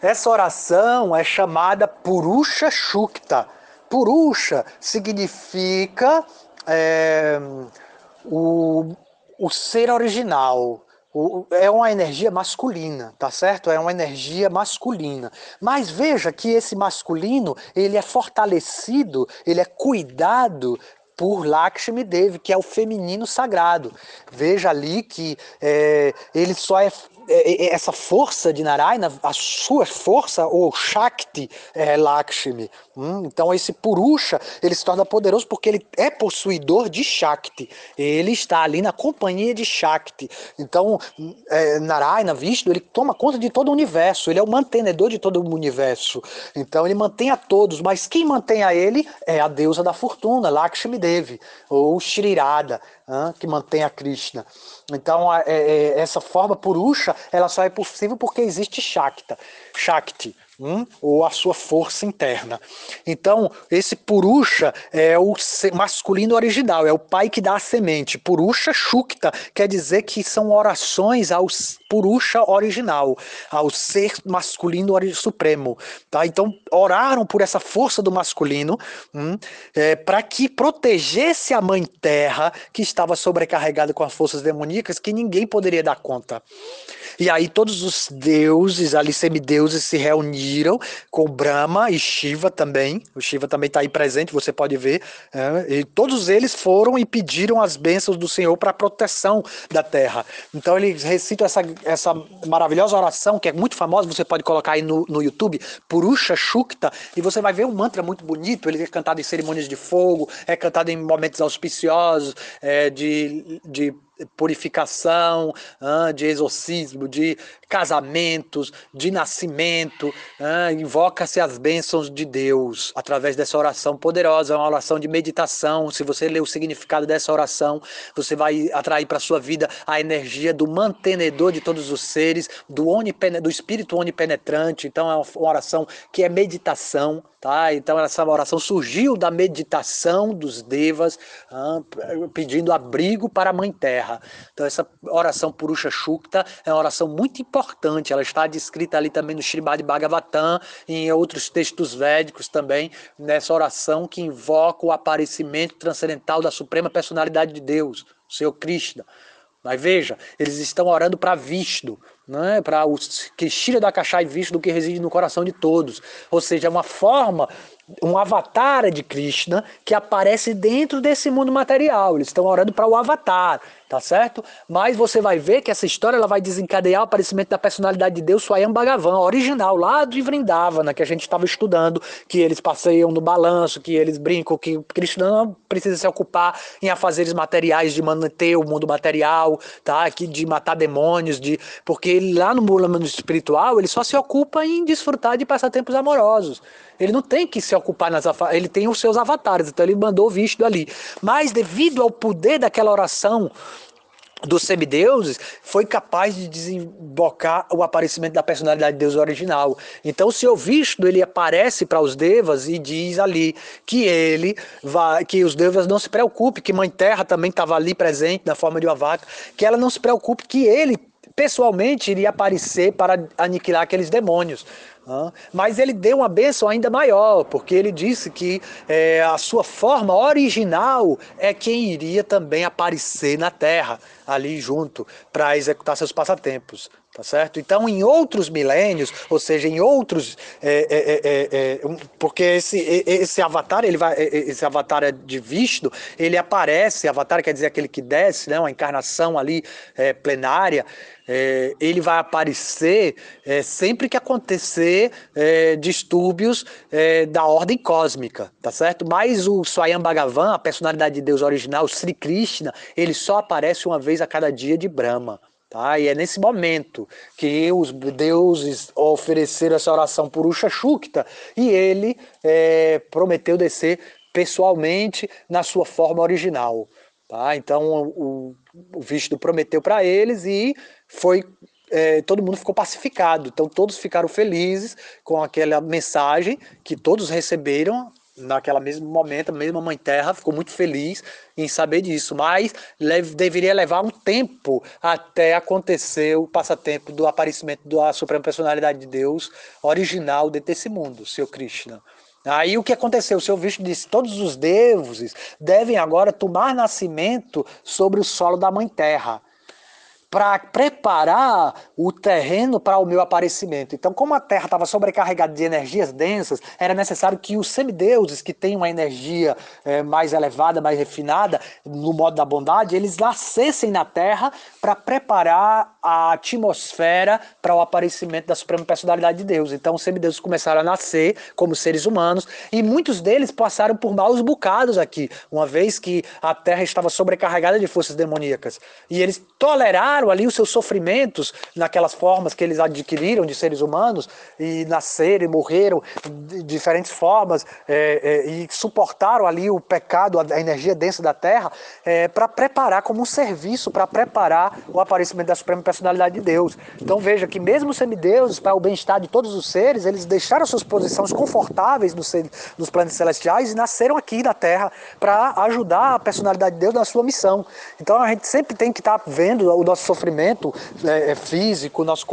Essa oração é chamada Purusha Shukta. Purusha significa é, o, o ser original, é uma energia masculina, tá certo? É uma energia masculina. Mas veja que esse masculino, ele é fortalecido, ele é cuidado por Lakshmi Devi, que é o feminino sagrado. Veja ali que é, ele só é, essa força de Narayana, a sua força, ou Shakti, é Lakshmi. Hum? Então esse Purusha, ele se torna poderoso porque ele é possuidor de Shakti. Ele está ali na companhia de Shakti. Então é, Narayana, Vishnu, ele toma conta de todo o universo. Ele é o mantenedor de todo o universo. Então ele mantém a todos, mas quem mantém a ele é a deusa da fortuna, Lakshmi Devi, ou Shri Radha que mantém a Krishna. Então, é, é, essa forma purusha, ela só é possível porque existe Shakta, Shakti hum, ou a sua força interna. Então, esse Purusha é o masculino original, é o pai que dá a semente. Purusha Shukta quer dizer que são orações ao Purusha original, ao ser masculino supremo. Tá? Então, oraram por essa força do masculino hum, é, para que protegesse a mãe terra, que estava sobrecarregada com as forças demoníacas, que ninguém poderia dar conta. E aí todos os deuses, ali semideuses, se reuniram com Brahma e Shiva também. O Shiva também está aí presente, você pode ver. É, e todos eles foram e pediram as bênçãos do Senhor para a proteção da terra. Então eles recitam essa, essa maravilhosa oração, que é muito famosa, você pode colocar aí no, no YouTube, Purusha Shukta, e você vai ver um mantra muito bonito. Ele é cantado em cerimônias de fogo, é cantado em momentos auspiciosos, é, de, de purificação, de exorcismo, de casamentos, de nascimento, invoca-se as bênçãos de Deus através dessa oração poderosa, é uma oração de meditação. Se você ler o significado dessa oração, você vai atrair para sua vida a energia do mantenedor de todos os seres, do, do espírito onipenetrante. Então é uma oração que é meditação, tá? Então essa oração surgiu da meditação dos devas, pedindo abrigo para a Mãe Terra terra. Então essa oração Purusha Shukta é uma oração muito importante, ela está descrita ali também no Srimad Bhagavatam e em outros textos védicos também, nessa oração que invoca o aparecimento transcendental da suprema personalidade de Deus, o Senhor Krishna. Mas veja, eles estão orando para Vishnu, né? para o Krishna da Kashai Vishnu que reside no coração de todos. Ou seja, é uma forma um avatar de Krishna que aparece dentro desse mundo material. Eles estão orando para o avatar, tá certo? Mas você vai ver que essa história ela vai desencadear o aparecimento da personalidade de Deus Swayam Bhagavan, original, lá de Vrindavana, que a gente estava estudando, que eles passeiam no balanço, que eles brincam, que Krishna não precisa se ocupar em afazeres materiais de manter o mundo material, tá? Que de matar demônios, de porque ele lá no mundo espiritual, ele só se ocupa em desfrutar de passatempos amorosos. Ele não tem que se ocupar nas ele tem os seus avatares, então ele mandou o visto ali. Mas devido ao poder daquela oração dos semideuses, foi capaz de desembocar o aparecimento da personalidade de Deus original. Então o seu Vishnu, ele aparece para os devas e diz ali que ele vai, que os devas não se preocupem, que Mãe Terra também estava ali presente na forma de uma vaca, que ela não se preocupe, que ele pessoalmente iria aparecer para aniquilar aqueles demônios. Mas ele deu uma bênção ainda maior, porque ele disse que é, a sua forma original é quem iria também aparecer na Terra, ali junto, para executar seus passatempos. Tá certo? Então, em outros milênios, ou seja, em outros. É, é, é, é, é porque esse, esse avatar, ele vai, esse avatar de Vishnu, ele aparece, avatar quer dizer aquele que desce, né, uma encarnação ali plenária, ele vai aparecer sempre que acontecer distúrbios da ordem cósmica, tá certo? Mas o Swayam Bhagavan, a personalidade de Deus original, Sri Krishna, ele só aparece uma vez a cada dia de Brahma. Tá? E é nesse momento que os deuses ofereceram essa oração por Usha Shukta e ele é, prometeu descer pessoalmente na sua forma original. Tá? Então o, o prometeu para eles e foi é, todo mundo ficou pacificado. Então todos ficaram felizes com aquela mensagem que todos receberam naquela mesmo momento, a mesma Mãe Terra ficou muito feliz em saber disso, mas deveria levar um tempo até acontecer o passatempo do aparecimento da Suprema Personalidade de Deus original dentro desse mundo, seu Krishna. Aí o que aconteceu? O seu Vishnu disse: todos os deuses devem agora tomar nascimento sobre o solo da Mãe Terra para preparar o terreno para o meu aparecimento. Então, como a Terra estava sobrecarregada de energias densas, era necessário que os semideuses, que têm uma energia é, mais elevada, mais refinada, no modo da bondade, eles nascessem na Terra para preparar a atmosfera para o aparecimento da Suprema Personalidade de Deus. Então, os semideuses começaram a nascer como seres humanos e muitos deles passaram por maus bocados aqui, uma vez que a Terra estava sobrecarregada de forças demoníacas. E eles toleraram ali os seus sofrimentos naquelas formas que eles adquiriram de seres humanos e nasceram e morreram de diferentes formas é, é, e suportaram ali o pecado, a energia densa da terra é, para preparar como um serviço, para preparar o aparecimento da Suprema Personalidade de Deus. Então veja que mesmo os semideuses, para o bem-estar de todos os seres, eles deixaram suas posições confortáveis nos, nos celestiais e nasceram aqui na Terra para ajudar a personalidade de Deus na sua missão. Então a gente sempre tem que estar tá vendo o nosso sofrimento é, é, físico, nosso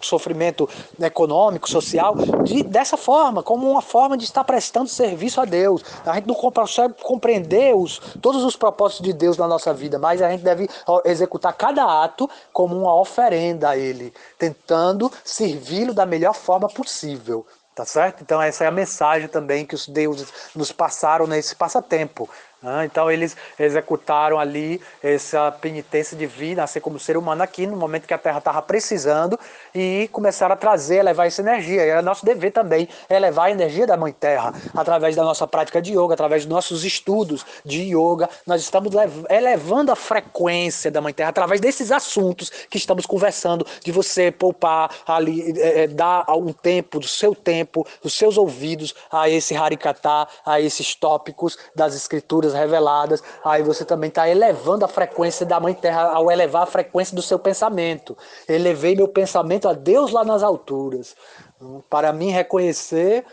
sofrimento econômico, social, de, dessa forma, como uma forma de estar prestando serviço a Deus. A gente não consegue compreender os, todos os propósitos de Deus na nossa vida, mas a gente deve executar cada ato como uma oferenda a Ele, tentando servi-lo da melhor forma possível. Tá certo? Então essa é a mensagem também que os deuses nos passaram nesse passatempo. Né? Então eles executaram ali essa penitência de vir, nascer como ser humano aqui, no momento que a Terra estava precisando, e começaram a trazer, elevar essa energia. E era nosso dever também elevar a energia da Mãe Terra, através da nossa prática de yoga, através dos nossos estudos de yoga. Nós estamos elevando a frequência da Mãe Terra através desses assuntos que estamos conversando, de você poupar ali, é, é dar um tempo, do seu tempo, dos seus ouvidos a esse Harikata, a esses tópicos das escrituras coisas reveladas, aí você também está elevando a frequência da Mãe Terra ao elevar a frequência do seu pensamento. Elevei meu pensamento a Deus lá nas alturas, para mim reconhecer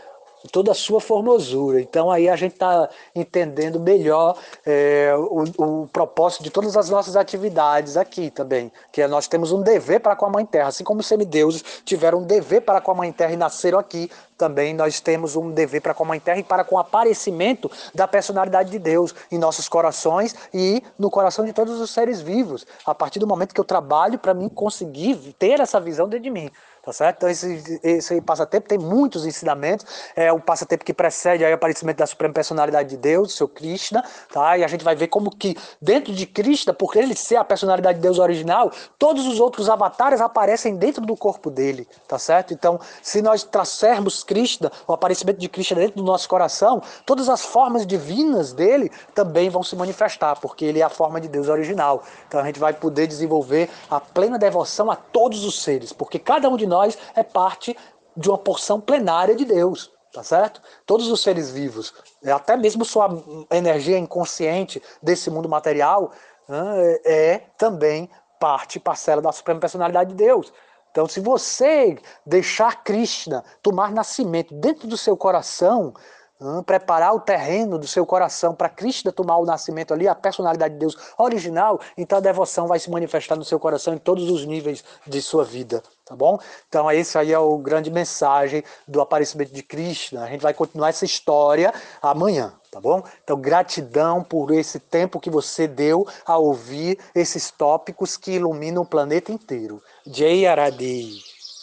toda a sua formosura. Então aí a gente está entendendo melhor é, o, o, propósito de todas as nossas atividades aqui também, que é, nós temos um dever para com a Mãe Terra, assim como os semideuses tiveram um dever para com a Mãe Terra e nasceram aqui, também nós temos um dever para com a Mãe Terra e para com o aparecimento da personalidade de Deus em nossos corações e no coração de todos os seres vivos, a partir do momento que eu trabalho para mim conseguir ter essa visão dentro de mim. Tá certo? Então esse, esse passatempo tem muitos ensinamentos. É o passatempo que precede aí o aparecimento da Suprema Personalidade de Deus, o seu Krishna, tá? E a gente vai ver como que dentro de Krishna, por ele ser a personalidade de Deus original, todos os outros avatares aparecem dentro do corpo dele, tá certo? Então, se nós trouxermos Krishna, o aparecimento de Krishna dentro do nosso coração, todas as formas divinas dele também vão se manifestar, porque ele é a forma de Deus original. Então a gente vai poder desenvolver a plena devoção a todos os seres, porque cada um de nós nós é parte de uma porção plenária de Deus, tá certo? Todos os seres vivos, até mesmo sua energia inconsciente desse mundo material, né, é também parte, parcela da suprema personalidade de Deus. Então, se você deixar Krishna tomar nascimento dentro do seu coração, preparar o terreno do seu coração para Cristo tomar o nascimento ali, a personalidade de Deus original, então a devoção vai se manifestar no seu coração em todos os níveis de sua vida, tá bom? Então esse aí é o grande mensagem do aparecimento de Cristo. A gente vai continuar essa história amanhã, tá bom? Então gratidão por esse tempo que você deu a ouvir esses tópicos que iluminam o planeta inteiro. Jai Aradi.